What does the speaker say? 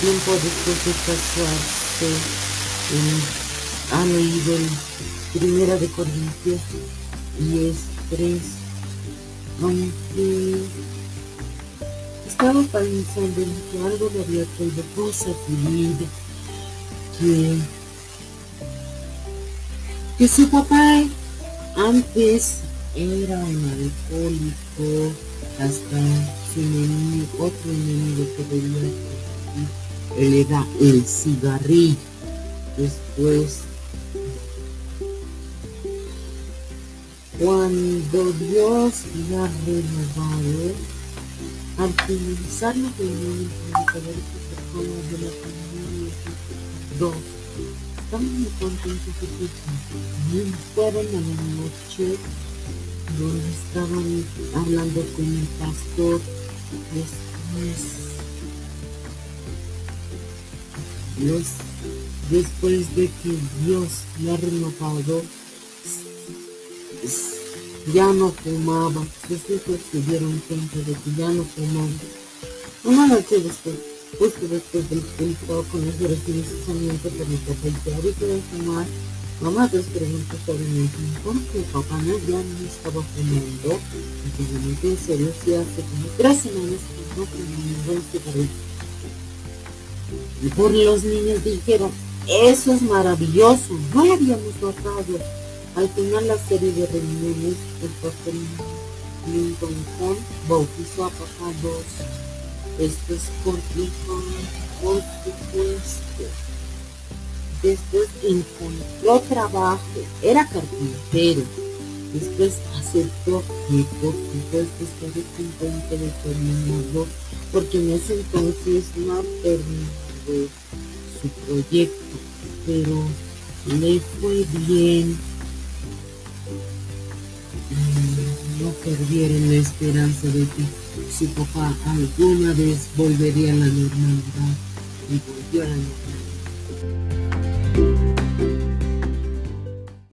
tiempo después de casarse, ha leído el Primera de Corintios y es tres, aunque estaba pensando en que algo le había traído cosas de vida, que, que su papá antes era un alcohólico, hasta su enemigo, otro enemigo que veía él era el cigarrillo. Después, cuando Dios le ha renovado, al finalizar la reunión personas de la familia, dos, estaban muy contentos porque fueron a la noche donde estaban hablando con el pastor después, después de que Dios le ha renovado, ya no fumaba. Sus hijos se dieron cuenta de que ya no fumaba. Una noche después, justo después del culto, con los precisamente por mi papá y ahorita de fumar, mamá te preguntó sobre mí, ¿por qué papá no ya no estaba fumando? Y realmente en serio, sí hace como tres semanas que no fumaba un cigarrillo. Y por los niños dijeron, eso es maravilloso, no lo habíamos notado al final la serie de reuniones, el pastor Lincoln John bautizó a papá dos. Esto es por supuesto. Después encontró trabajo, era carpintero. Después aceptó que por supuesto estaba contento de terminarlo, porque en ese entonces no su proyecto, pero le fue bien no perdieron la esperanza de que su papá alguna vez volvería a la normalidad y volvió a la normalidad.